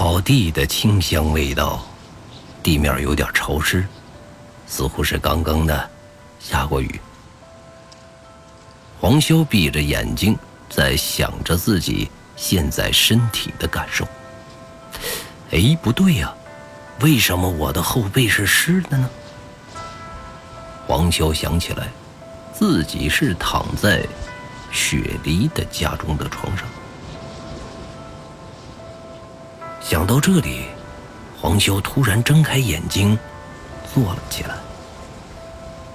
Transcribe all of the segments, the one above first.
草地的清香味道，地面有点潮湿，似乎是刚刚的下过雨。黄潇闭着眼睛，在想着自己现在身体的感受。哎，不对呀，为什么我的后背是湿的呢？黄潇想起来，自己是躺在雪梨的家中的床上。想到这里，黄修突然睁开眼睛，坐了起来。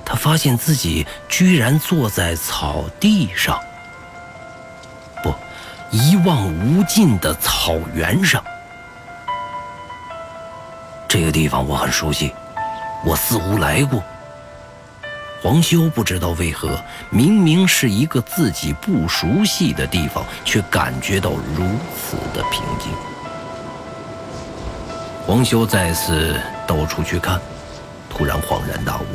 他发现自己居然坐在草地上，不，一望无尽的草原上。这个地方我很熟悉，我似乎来过。黄修不知道为何，明明是一个自己不熟悉的地方，却感觉到如此的平静。黄修再次到处去看，突然恍然大悟，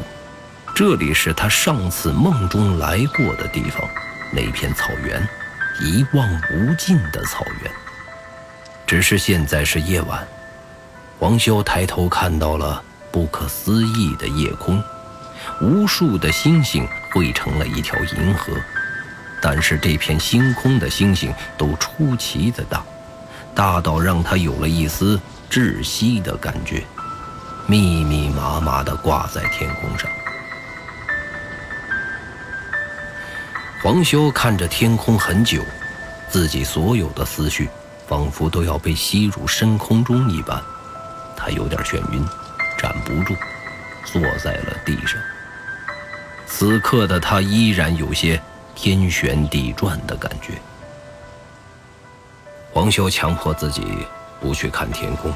这里是他上次梦中来过的地方，那片草原，一望无尽的草原。只是现在是夜晚，黄修抬头看到了不可思议的夜空，无数的星星汇成了一条银河，但是这片星空的星星都出奇的大，大到让他有了一丝。窒息的感觉，密密麻麻地挂在天空上。黄修看着天空很久，自己所有的思绪仿佛都要被吸入深空中一般，他有点眩晕，站不住，坐在了地上。此刻的他依然有些天旋地转的感觉。黄修强迫自己。不去看天空，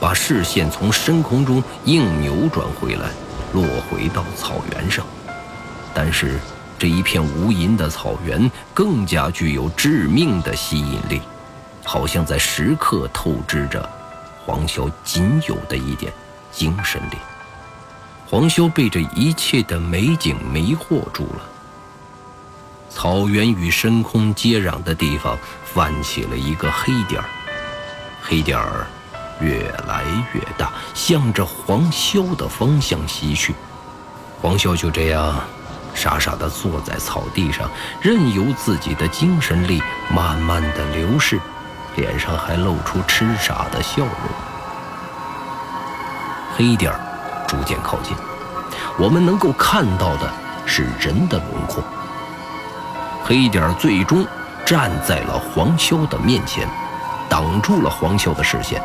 把视线从深空中硬扭转回来，落回到草原上。但是这一片无垠的草原更加具有致命的吸引力，好像在时刻透支着黄潇仅有的一点精神力。黄潇被这一切的美景迷惑住了。草原与深空接壤的地方泛起了一个黑点儿。黑点儿越来越大，向着黄潇的方向袭去。黄潇就这样傻傻地坐在草地上，任由自己的精神力慢慢的流逝，脸上还露出痴傻的笑容。黑点儿逐渐靠近，我们能够看到的是人的轮廓。黑点儿最终站在了黄潇的面前。挡住了黄潇的视线，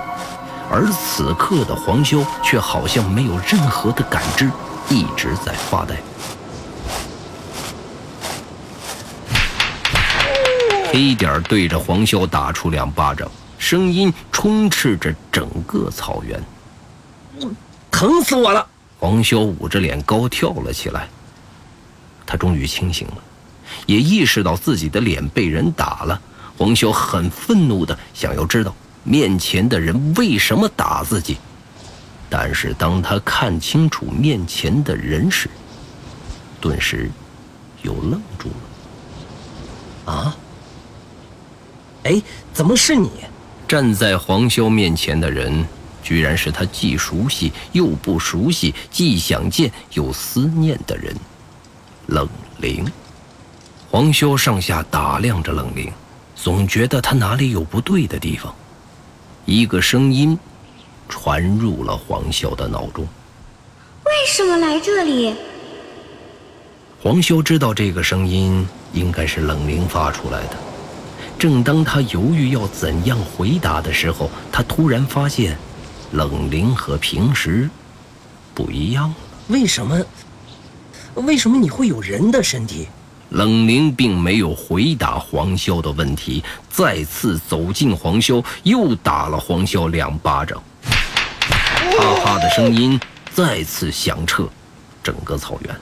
而此刻的黄潇却好像没有任何的感知，一直在发呆。黑点对着黄潇打出两巴掌，声音充斥着整个草原。疼死我了！黄潇捂着脸高跳了起来。他终于清醒了，也意识到自己的脸被人打了。黄修很愤怒的想要知道面前的人为什么打自己，但是当他看清楚面前的人时，顿时又愣住了。啊？哎，怎么是你？站在黄修面前的人，居然是他既熟悉又不熟悉、既想见又思念的人——冷灵。黄修上下打量着冷灵。总觉得他哪里有不对的地方，一个声音传入了黄潇的脑中。为什么来这里？黄潇知道这个声音应该是冷灵发出来的。正当他犹豫要怎样回答的时候，他突然发现，冷灵和平时不一样了。为什么？为什么你会有人的身体？冷灵并没有回答黄潇的问题，再次走进黄潇，又打了黄潇两巴掌。啪啪的声音再次响彻整个草原。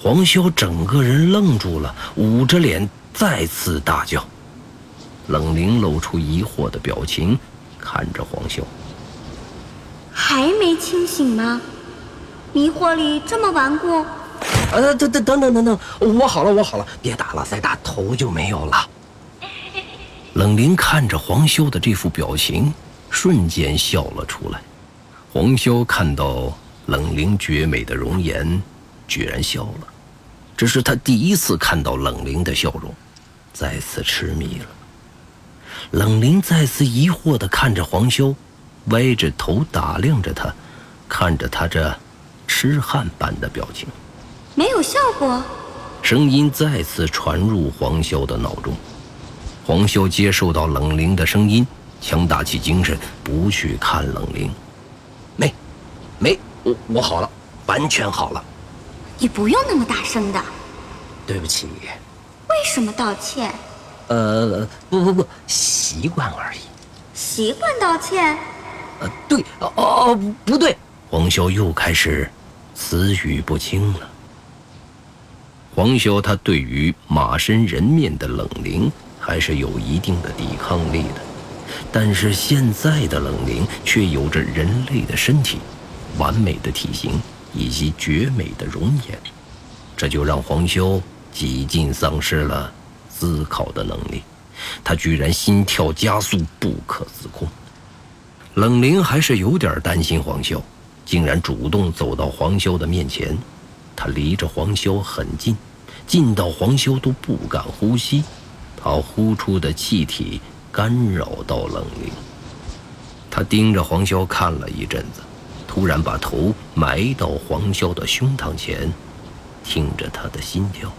黄潇整个人愣住了，捂着脸再次大叫。冷灵露出疑惑的表情，看着黄潇：“还没清醒吗？迷惑里这么顽固？”呃，等等等等等等，我好了，我好了，别打了，再打头就没有了。冷灵看着黄修的这副表情，瞬间笑了出来。黄修看到冷灵绝美的容颜，居然笑了。这是他第一次看到冷灵的笑容，再次痴迷了。冷灵再次疑惑地看着黄修，歪着头打量着他，看着他这痴汉般的表情。没有效果。声音再次传入黄潇的脑中。黄潇接受到冷灵的声音，强打起精神，不去看冷灵。没，没，我我好了，完全好了。你不用那么大声的。对不起。为什么道歉？呃，不不不，习惯而已。习惯道歉？呃，对，哦哦，不对。黄潇又开始词语不清了。黄潇他对于马身人面的冷灵还是有一定的抵抗力的，但是现在的冷灵却有着人类的身体、完美的体型以及绝美的容颜，这就让黄潇几近丧失了思考的能力，他居然心跳加速不可自控。冷灵还是有点担心黄潇，竟然主动走到黄潇的面前。他离着黄潇很近，近到黄潇都不敢呼吸，他呼出的气体干扰到冷灵。他盯着黄潇看了一阵子，突然把头埋到黄潇的胸膛前，听着他的心跳。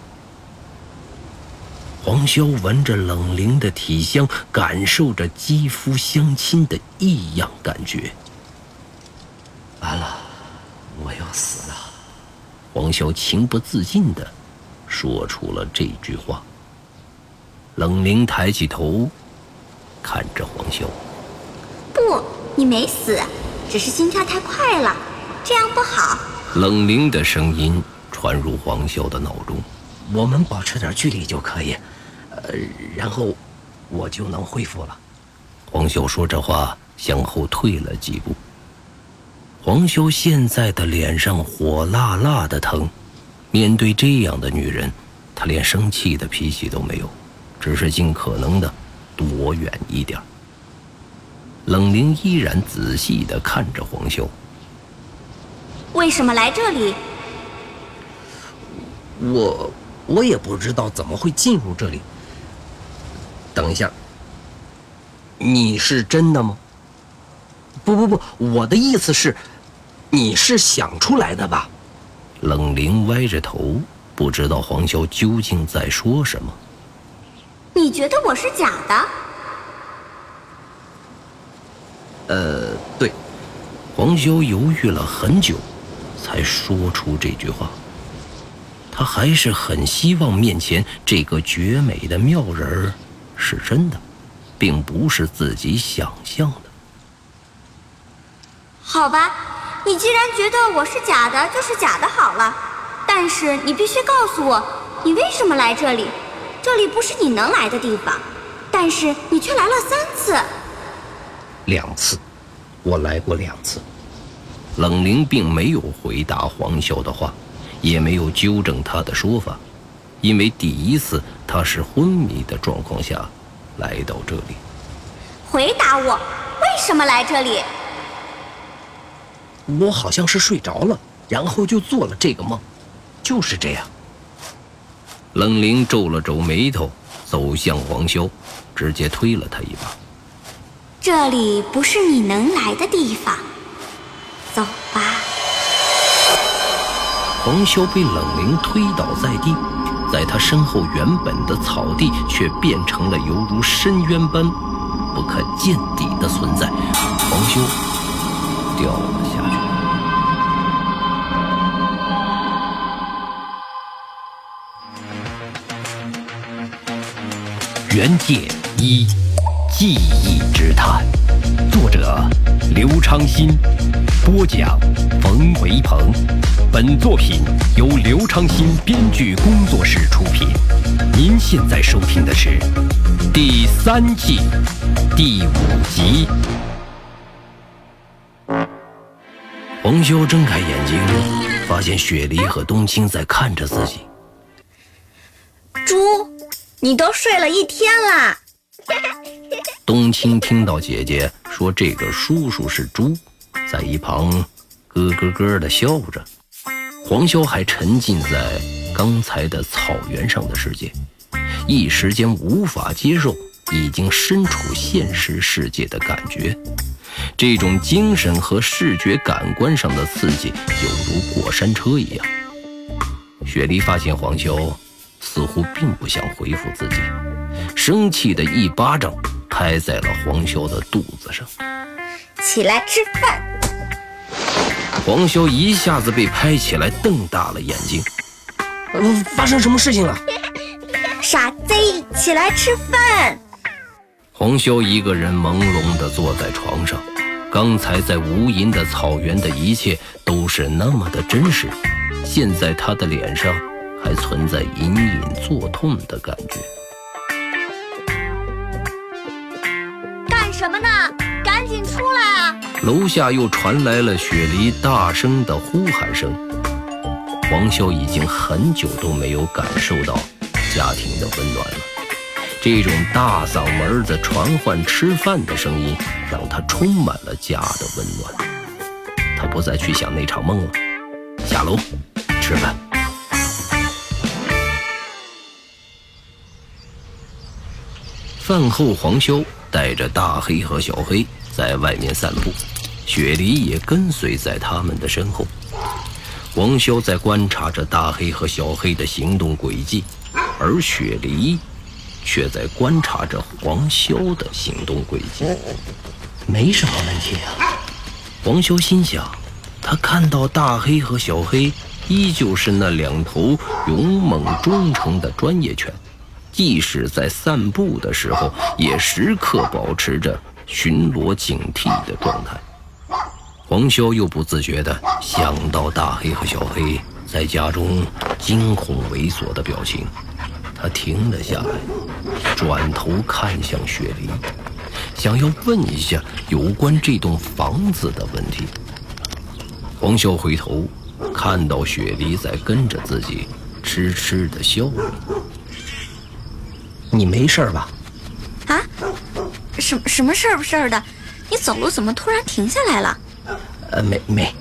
黄潇闻着冷灵的体香，感受着肌肤相亲的异样感觉。完了，我要死。黄潇情不自禁地说出了这句话。冷灵抬起头，看着黄潇：“不，你没死，只是心跳太快了，这样不好。”冷灵的声音传入黄潇的脑中：“我们保持点距离就可以，呃，然后我就能恢复了。”黄潇说这话，向后退了几步。黄修现在的脸上火辣辣的疼，面对这样的女人，他连生气的脾气都没有，只是尽可能的躲远一点。冷凝依然仔细的看着黄修。为什么来这里？我我也不知道怎么会进入这里。等一下，你是真的吗？不不不，我的意思是。你是想出来的吧？冷灵歪着头，不知道黄潇究竟在说什么。你觉得我是假的？呃，对。黄潇犹豫了很久，才说出这句话。他还是很希望面前这个绝美的妙人儿是真的，并不是自己想象的。好吧。你既然觉得我是假的，就是假的好了。但是你必须告诉我，你为什么来这里？这里不是你能来的地方。但是你却来了三次。两次，我来过两次。冷灵并没有回答黄潇的话，也没有纠正他的说法，因为第一次他是昏迷的状况下来到这里。回答我，为什么来这里？我好像是睡着了，然后就做了这个梦，就是这样。冷灵皱了皱眉头，走向黄潇，直接推了他一把。这里不是你能来的地方，走吧。黄潇被冷灵推倒在地，在他身后原本的草地却变成了犹如深渊般不可见底的存在。黄修掉了下去。原界一记忆之谈，作者刘昌新，播讲冯维鹏。本作品由刘昌新编剧工作室出品。您现在收听的是第三季第五集。黄修睁开眼睛，发现雪梨和冬青在看着自己。猪。你都睡了一天啦！冬青听到姐姐说这个叔叔是猪，在一旁咯咯咯的笑着。黄潇还沉浸在刚才的草原上的世界，一时间无法接受已经身处现实世界的感觉。这种精神和视觉感官上的刺激，犹如过山车一样。雪梨发现黄潇似乎并不想回复自己，生气的一巴掌拍在了黄潇的肚子上。起来吃饭！黄潇一下子被拍起来，瞪大了眼睛。呃，发生什么事情了？傻贼，起来吃饭！黄潇一个人朦胧地坐在床上，刚才在无垠的草原的一切都是那么的真实，现在他的脸上还存在隐隐作痛的感觉。干什么呢？赶紧出来啊！楼下又传来了雪梨大声的呼喊声。黄潇已经很久都没有感受到家庭的温暖了。这种大嗓门的传唤吃饭的声音，让他充满了家的温暖。他不再去想那场梦了，下楼吃饭。饭后，黄潇带着大黑和小黑在外面散步，雪梨也跟随在他们的身后。黄潇在观察着大黑和小黑的行动轨迹，而雪梨。却在观察着黄潇的行动轨迹，没什么问题啊。黄潇心想，他看到大黑和小黑依旧是那两头勇猛忠诚的专业犬，即使在散步的时候，也时刻保持着巡逻警惕的状态。黄潇又不自觉地想到大黑和小黑在家中惊恐猥琐的表情。他停了下来，转头看向雪梨，想要问一下有关这栋房子的问题。黄潇回头，看到雪梨在跟着自己，痴痴的笑着。你没事吧？啊？什什么事儿不事儿的？你走路怎么突然停下来了？呃，没没，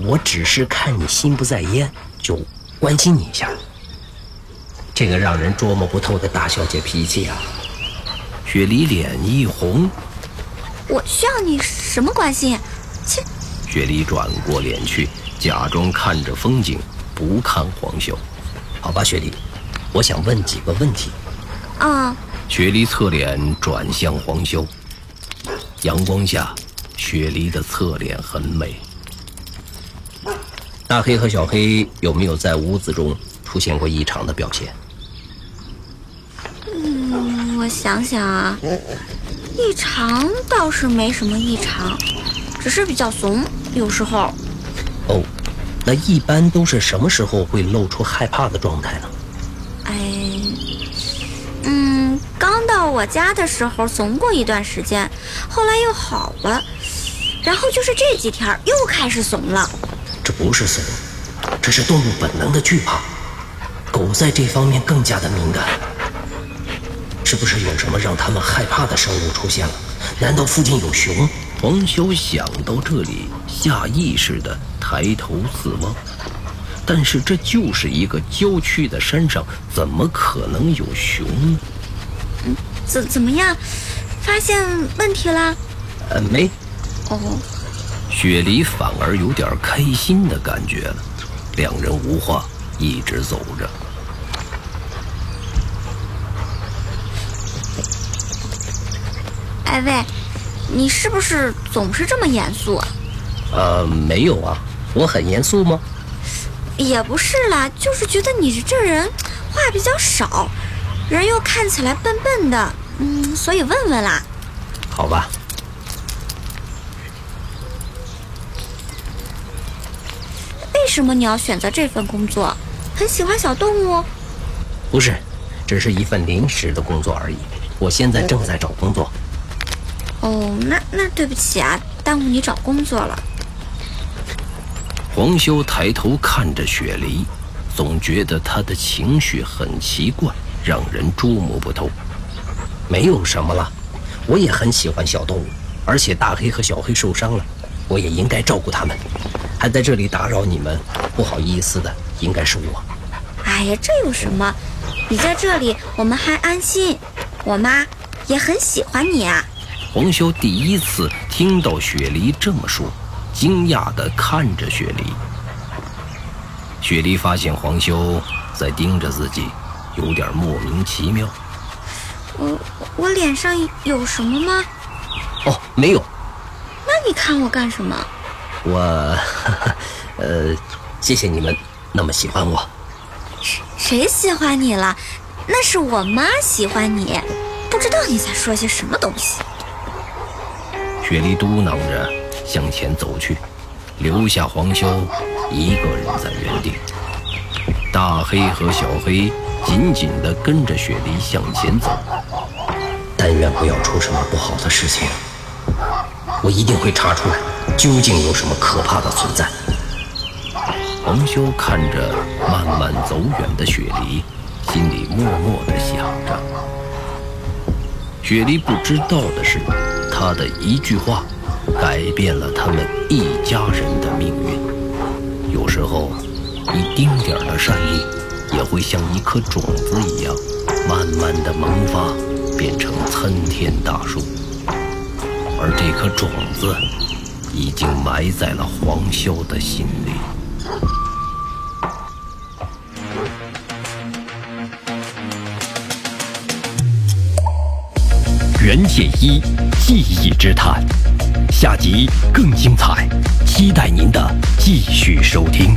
我只是看你心不在焉，就关心你一下。这个让人捉摸不透的大小姐脾气啊！雪梨脸一红，我需要你什么关心？切！雪梨转过脸去，假装看着风景，不看黄秀。好吧，雪梨，我想问几个问题。嗯。雪梨侧脸转向黄修，阳光下，雪梨的侧脸很美。大黑和小黑有没有在屋子中出现过异常的表现？想想啊，异常倒是没什么异常，只是比较怂，有时候。哦，那一般都是什么时候会露出害怕的状态呢？哎，嗯，刚到我家的时候怂过一段时间，后来又好了，然后就是这几天又开始怂了。这不是怂，这是动物本能的惧怕。狗在这方面更加的敏感。是不是有什么让他们害怕的生物出现了？难道附近有熊？黄潇想到这里，下意识地抬头四望。但是这就是一个郊区的山上，怎么可能有熊呢？嗯，怎怎么样？发现问题了？呃，没。哦。雪梨反而有点开心的感觉了。两人无话，一直走着。哎喂，你是不是总是这么严肃啊？呃，没有啊，我很严肃吗？也不是啦，就是觉得你这人话比较少，人又看起来笨笨的，嗯，所以问问啦。好吧。为什么你要选择这份工作？很喜欢小动物？不是，只是一份临时的工作而已。我现在正在找工作。哦，那那对不起啊，耽误你找工作了。黄修抬头看着雪梨，总觉得他的情绪很奇怪，让人捉摸不透。没有什么了，我也很喜欢小动物，而且大黑和小黑受伤了，我也应该照顾他们。还在这里打扰你们，不好意思的应该是我。哎呀，这有什么？你在这里，我们还安心。我妈也很喜欢你啊。黄修第一次听到雪梨这么说，惊讶地看着雪梨。雪梨发现黄修在盯着自己，有点莫名其妙。我我脸上有什么吗？哦，没有。那你看我干什么？我，呃，谢谢你们那么喜欢我。谁谁喜欢你了？那是我妈喜欢你。不知道你在说些什么东西。雪梨嘟囔着向前走去，留下黄修一个人在原地。大黑和小黑紧紧地跟着雪梨向前走。但愿不要出什么不好的事情。我一定会查出来，究竟有什么可怕的存在。黄修看着慢慢走远的雪梨，心里默默地想着。雪梨不知道的是，他的一句话，改变了他们一家人的命运。有时候，一丁点的善意，也会像一颗种子一样，慢慢的萌发，变成参天大树。而这颗种子，已经埋在了黄潇的心里。袁剑一记忆之谈，下集更精彩，期待您的继续收听。